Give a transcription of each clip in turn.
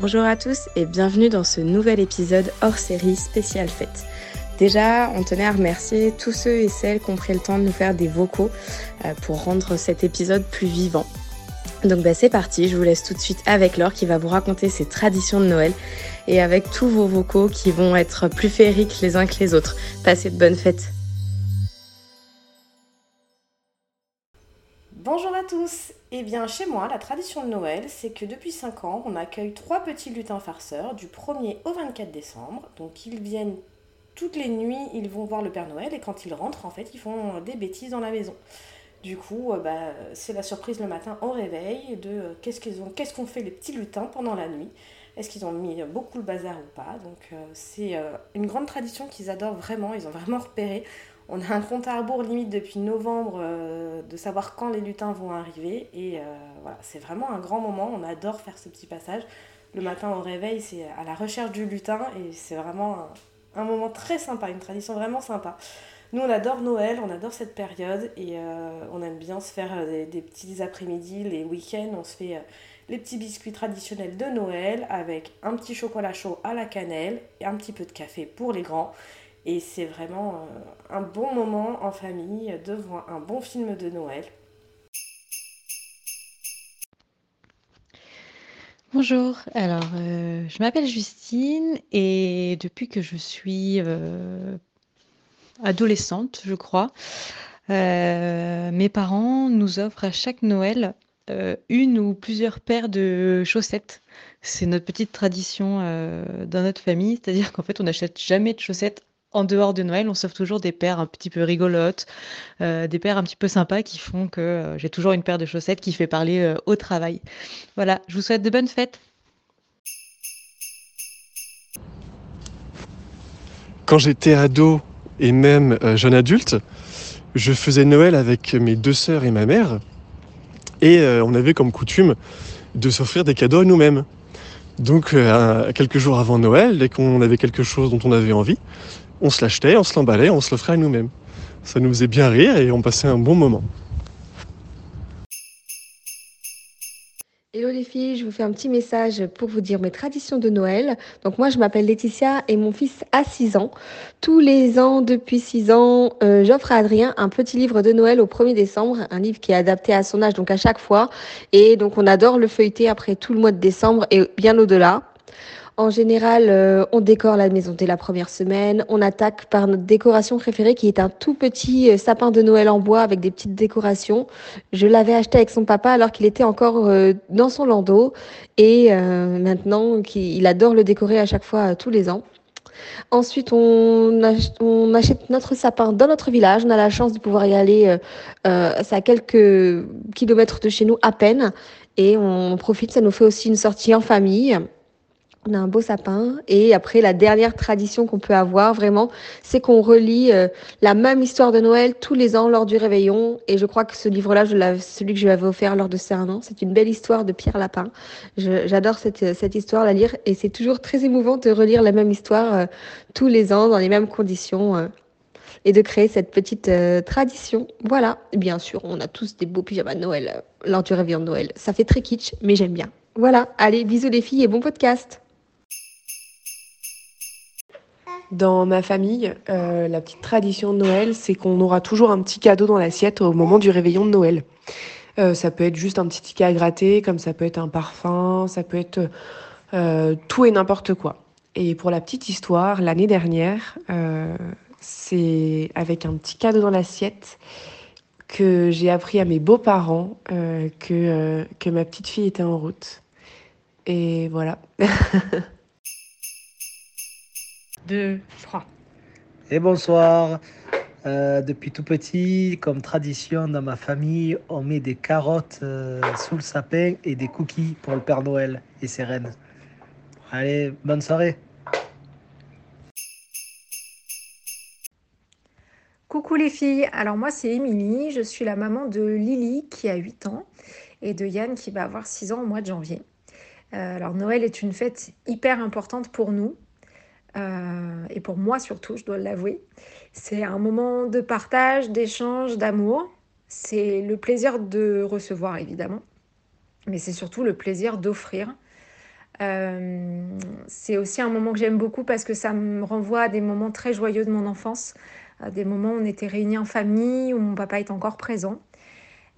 Bonjour à tous et bienvenue dans ce nouvel épisode hors série spécial fête. Déjà, on tenait à remercier tous ceux et celles qui ont pris le temps de nous faire des vocaux euh, pour rendre cet épisode plus vivant. Donc bah, c'est parti, je vous laisse tout de suite avec Laure qui va vous raconter ses traditions de Noël et avec tous vos vocaux qui vont être plus féeriques les uns que les autres. Passez de bonnes fêtes. Bonjour à tous Eh bien, chez moi, la tradition de Noël, c'est que depuis 5 ans, on accueille trois petits lutins farceurs du 1er au 24 décembre. Donc, ils viennent toutes les nuits, ils vont voir le Père Noël et quand ils rentrent, en fait, ils font des bêtises dans la maison. Du coup, euh, bah, c'est la surprise le matin au réveil de euh, qu'est-ce qu'ils ont, qu'est-ce qu'ont fait les petits lutins pendant la nuit? Est-ce qu'ils ont mis beaucoup le bazar ou pas? Donc, euh, c'est une grande tradition qu'ils adorent vraiment. Ils ont vraiment repéré. On a un compte à rebours limite depuis novembre euh, de savoir quand les lutins vont arriver. Et euh, voilà, c'est vraiment un grand moment. On adore faire ce petit passage. Le matin au réveil, c'est à la recherche du lutin. Et c'est vraiment un, moment très sympa, une tradition vraiment sympa. Nous, on adore Noël, on adore cette période. Et euh, on aime bien se faire des, des petits après-midi, les week-ends. On se fait les petits biscuits traditionnels de Noël avec un petit chocolat chaud à la cannelle et un petit peu de café pour les grands. Et c'est vraiment euh, un bon moment en famille devant un bon film de Noël. Bonjour, alors euh, je m'appelle Justine et depuis que je suis euh, adolescente, je crois, mes parents nous offrent à chaque Noël une ou plusieurs paires de chaussettes. C'est notre petite tradition dans notre famille, c'est-à-dire qu'en fait on n'achète jamais de chaussettes en dehors de Noël, on s'offre toujours des paires un petit peu rigolotes, euh, des paires un petit peu sympas qui font que euh, j'ai toujours une paire de chaussettes qui fait parler euh, au travail. Voilà, je vous souhaite de bonnes fêtes. Quand j'étais ado et même jeune adulte, je faisais Noël avec mes deux sœurs et ma mère. Et on avait comme coutume de s'offrir des cadeaux à nous-mêmes. Donc, quelques jours avant Noël, dès qu'on avait quelque chose dont on avait envie, on se l'achetait, on se l'emballait, on se l'offrait à nous-mêmes. Ça nous faisait bien rire et on passait un bon moment. Hello les filles, je vous fais un petit message pour vous dire mes traditions de Noël. Donc moi je m'appelle Laetitia et mon fils a 6 ans. Tous les ans, depuis 6 ans, euh, j'offre à Adrien un petit livre de Noël au 1er décembre, un livre qui est adapté à son âge donc à chaque fois. Et donc on adore le feuilleter après tout le mois de décembre et bien au-delà. En général, euh, on décore la maison dès la première semaine. On attaque par notre décoration préférée qui est un tout petit euh, sapin de Noël en bois avec des petites décorations. Je l'avais acheté avec son papa alors qu'il était encore euh, dans son landau et maintenant il adore le décorer à chaque fois tous les ans. Ensuite, on, achète notre sapin dans notre village. On a la chance de pouvoir y aller. C'est à quelques kilomètres de chez nous à peine. Et on profite, ça nous fait aussi une sortie en famille. On a un beau sapin. Et après, la dernière tradition qu'on peut avoir vraiment, c'est qu'on relit euh, la même histoire de Noël tous les ans lors du réveillon. Et je crois que ce livre-là, celui que je lui avais offert lors de ces un an, c'est une belle histoire de Pierre Lapin. J'adore cette, cette, histoire, la lire. Et c'est toujours très émouvant de relire la même histoire euh, tous les ans dans les mêmes conditions. Euh, et de créer cette petite tradition. Voilà. bien sûr, on a tous des beaux pyjamas de Noël lors du réveillon de Noël. Ça fait très kitsch, mais j'aime bien. Voilà. Allez, bisous les filles et bon podcast. Dans ma famille, euh, la petite tradition de Noël, c'est qu'on aura toujours un petit cadeau dans l'assiette au moment du réveillon de Noël. Euh, ça peut être juste un petit ticket à gratter, comme ça peut être un parfum, ça peut être euh, tout et n'importe quoi. Et pour la petite histoire, l'année dernière, c'est avec un petit cadeau dans l'assiette que j'ai appris à mes beaux-parents que, que ma petite fille était en route. Et voilà. Et bonsoir. Euh, depuis tout petit, comme tradition dans ma famille, on met des carottes euh, sous le sapin et des cookies pour le Père Noël et ses reines. Allez, bonne soirée. Coucou les filles, alors moi c'est Émilie, je suis la maman de Lily qui a 8 ans et de Yann qui va avoir 6 ans au mois de janvier. Euh, alors Noël est une fête hyper importante pour nous et pour moi surtout, je dois l'avouer. C'est un moment de partage, d'échange, d'amour. C'est le plaisir de recevoir, évidemment, mais c'est surtout le plaisir d'offrir. Euh, c'est aussi un moment que j'aime beaucoup parce que ça me renvoie à des moments très joyeux de mon enfance, à des moments où on était réunis en famille, où mon papa est encore présent.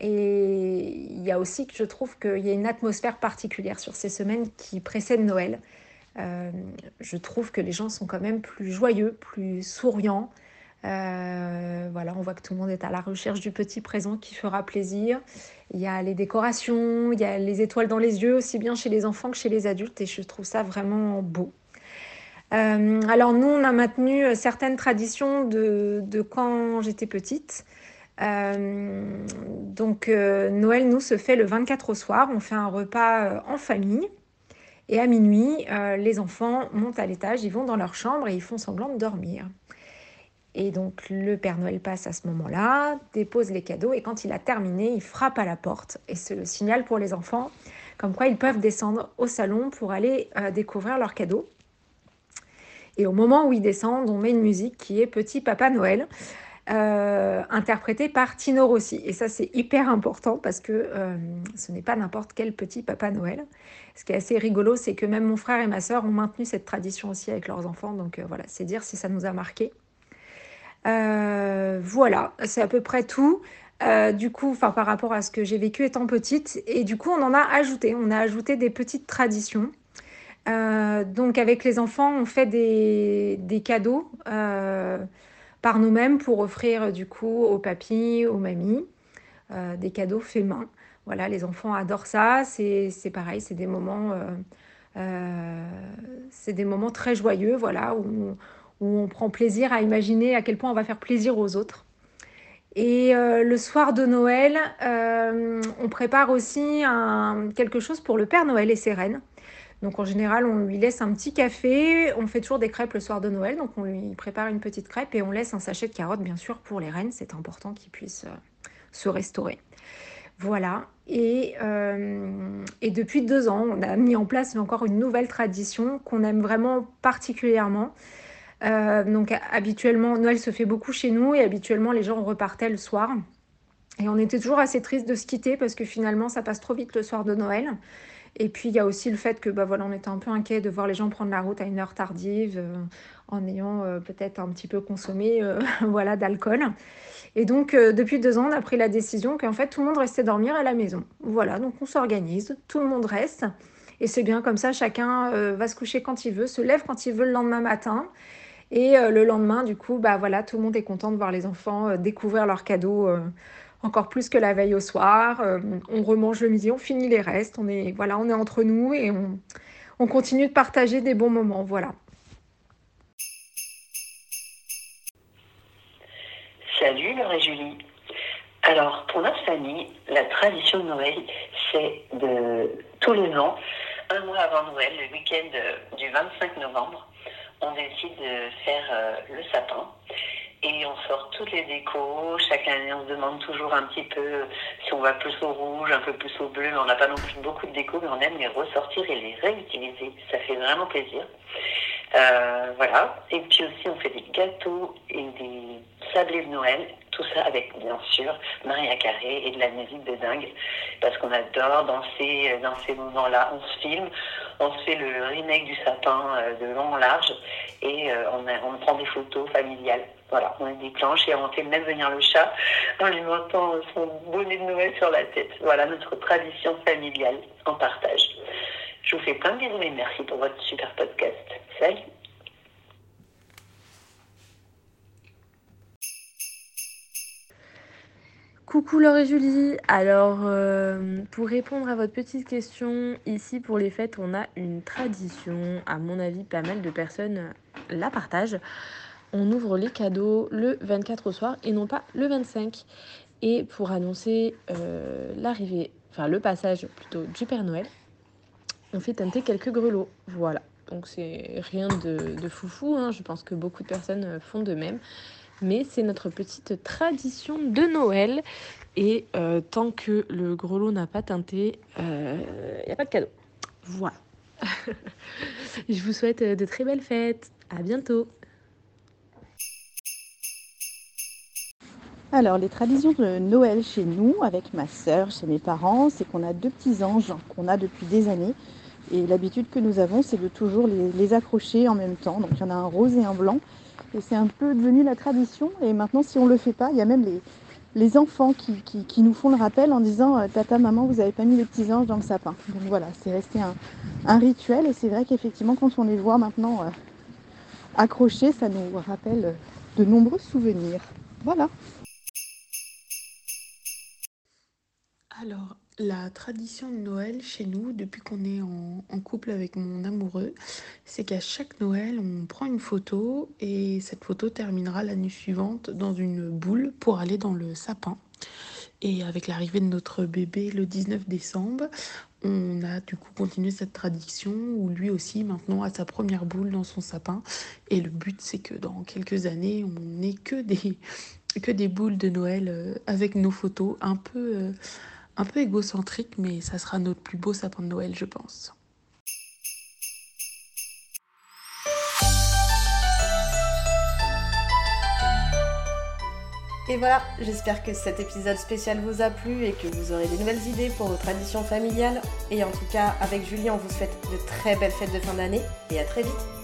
Et il y a aussi que je trouve qu'il y a une atmosphère particulière sur ces semaines qui précèdent Noël. Euh, je trouve que les gens sont quand même plus joyeux, plus souriants, euh, voilà, on voit que tout le monde est à la recherche du petit présent qui fera plaisir. Il y a les décorations, il y a les étoiles dans les yeux, aussi bien chez les enfants que chez les adultes, et je trouve ça vraiment beau. Euh, alors nous, on a maintenu certaines traditions de, quand j'étais petite. donc Noël, nous, se fait le 24 au soir. On fait un repas en famille. Et à minuit, les enfants montent à l'étage, ils vont dans leur chambre et ils font semblant de dormir. Et donc le Père Noël passe à ce moment-là, dépose les cadeaux et quand il a terminé, il frappe à la porte et c'est le signal pour les enfants comme quoi ils peuvent descendre au salon pour aller euh, découvrir leurs cadeaux. Et au moment où ils descendent, on met une musique qui est Petit Papa Noël, euh, interprétée par Tino Rossi. Et ça, c'est hyper important parce que euh, ce n'est pas n'importe quel Petit Papa Noël. Ce qui est assez rigolo, c'est que même mon frère et ma sœur ont maintenu cette tradition aussi avec leurs enfants. Donc voilà, c'est dire si ça nous a marqué. Euh, voilà, c'est à peu près tout. Euh, du coup, par rapport à ce que j'ai vécu étant petite, et du coup on en a ajouté, on a ajouté des petites traditions. Euh, donc avec les enfants, on fait des, cadeaux par nous-mêmes pour offrir du coup aux papis, aux mamies, des cadeaux faits main. Voilà, les enfants adorent ça. C'est pareil, c'est des moments, c'est des moments très joyeux, voilà, où où on prend plaisir à imaginer à quel point on va faire plaisir aux autres. Et euh, le soir de Noël, euh, on prépare aussi quelque chose pour le Père Noël et ses reines. Donc en général, on lui laisse un petit café. On fait toujours des crêpes le soir de Noël. Donc on lui prépare une petite crêpe et on laisse un sachet de carottes, bien sûr, pour les reines. C'est important qu'ils puissent euh, se restaurer. Voilà. Et, et, depuis deux ans, on a mis en place encore une nouvelle tradition qu'on aime vraiment particulièrement. Euh, donc habituellement, Noël se fait beaucoup chez nous et habituellement les gens repartaient le soir. Et on était toujours assez triste de se quitter parce que finalement ça passe trop vite le soir de Noël. Et puis il y a aussi le fait que bah, voilà, on était un peu inquiet de voir les gens prendre la route à une heure tardive euh, en ayant euh, peut-être un petit peu consommé voilà, d'alcool. Et donc depuis deux ans, on a pris la décision qu'en fait tout le monde restait dormir à la maison. Voilà, donc on s'organise, tout le monde reste. Et c'est bien comme ça, chacun va se coucher quand il veut, se lève quand il veut le lendemain matin. Et euh, le lendemain, du coup, bah voilà, tout le monde est content de voir les enfants euh, découvrir leurs cadeaux euh, encore plus que la veille au soir. on remange le midi, on finit les restes. On est voilà, on est entre nous et on, on continue de partager des bons moments. Voilà. Salut Laure et Julie. Alors, pour notre famille, la tradition de Noël, c'est de tous les ans, un mois avant Noël, le week-end du 25 novembre, on décide de faire euh, le sapin. Et on sort toutes les décos. Chaque année, on se demande toujours un petit peu si on va plus au rouge, un peu plus au bleu. Mais on n'a pas non plus beaucoup de décos, mais on aime les ressortir et les réutiliser. Ça fait vraiment plaisir. Euh, voilà. Et puis aussi, on fait des gâteaux et des sablés de Noël. Tout ça avec, bien sûr, Maria Carré et de la musique de dingue. Parce qu'on adore danser dans ces moments-là. On se filme, on se fait le remake du sapin euh, de long en large et euh, on prend des photos familiales. Voilà, on les déclenche et on fait même venir le chat en lui mettant son bonnet de Noël sur la tête. Voilà notre tradition familiale en partage. Je vous fais plein de bisous et merci pour votre super podcast. Salut Coucou Laure et Julie. Alors, euh, pour répondre à votre petite question, ici pour les fêtes, on a une tradition. À mon avis, pas mal de personnes la partagent. On ouvre les cadeaux le 24 au soir et non pas le 25. Et pour annoncer euh, l'arrivée, enfin le passage plutôt du Père Noël, on fait teinter quelques grelots. Voilà. Donc c'est rien de, foufou, hein. je pense que beaucoup de personnes font de même. Mais c'est notre petite tradition de Noël. Et euh, tant que le grelot n'a pas teinté, il euh, n'y a pas de cadeau. Voilà. je vous souhaite de très belles fêtes. À bientôt. Alors, les traditions de Noël chez nous, avec ma sœur, chez mes parents, c'est qu'on a deux petits anges qu'on a depuis des années. Et l'habitude que nous avons, c'est de toujours les, accrocher en même temps. Donc, il y en a un rose et un blanc. Et c'est un peu devenu la tradition. Et maintenant, si on ne le fait pas, il y a même les, enfants qui, nous font le rappel en disant euh, Tata, maman, vous n'avez pas mis les petits anges dans le sapin. Donc voilà, c'est resté un, rituel. Et c'est vrai qu'effectivement, quand on les voit maintenant euh, accrochés, ça nous rappelle de nombreux souvenirs. Voilà. Alors, la tradition de Noël chez nous, depuis qu'on est en, couple avec mon amoureux, c'est qu'à chaque Noël, on prend une photo et cette photo terminera l'année suivante dans une boule pour aller dans le sapin. Et avec l'arrivée de notre bébé le 19 décembre, on a du coup continué cette tradition où lui aussi maintenant a sa première boule dans son sapin. Et le but c'est que dans quelques années, on n'ait que des, que des boules de Noël euh, avec nos photos un peu... Euh, un peu égocentrique, mais ça sera notre plus beau sapin de Noël, je pense. Et voilà, j'espère que cet épisode spécial vous a plu et que vous aurez des nouvelles idées pour vos traditions familiales. Et en tout cas, avec Julie, on vous souhaite de très belles fêtes de fin d'année et à très vite.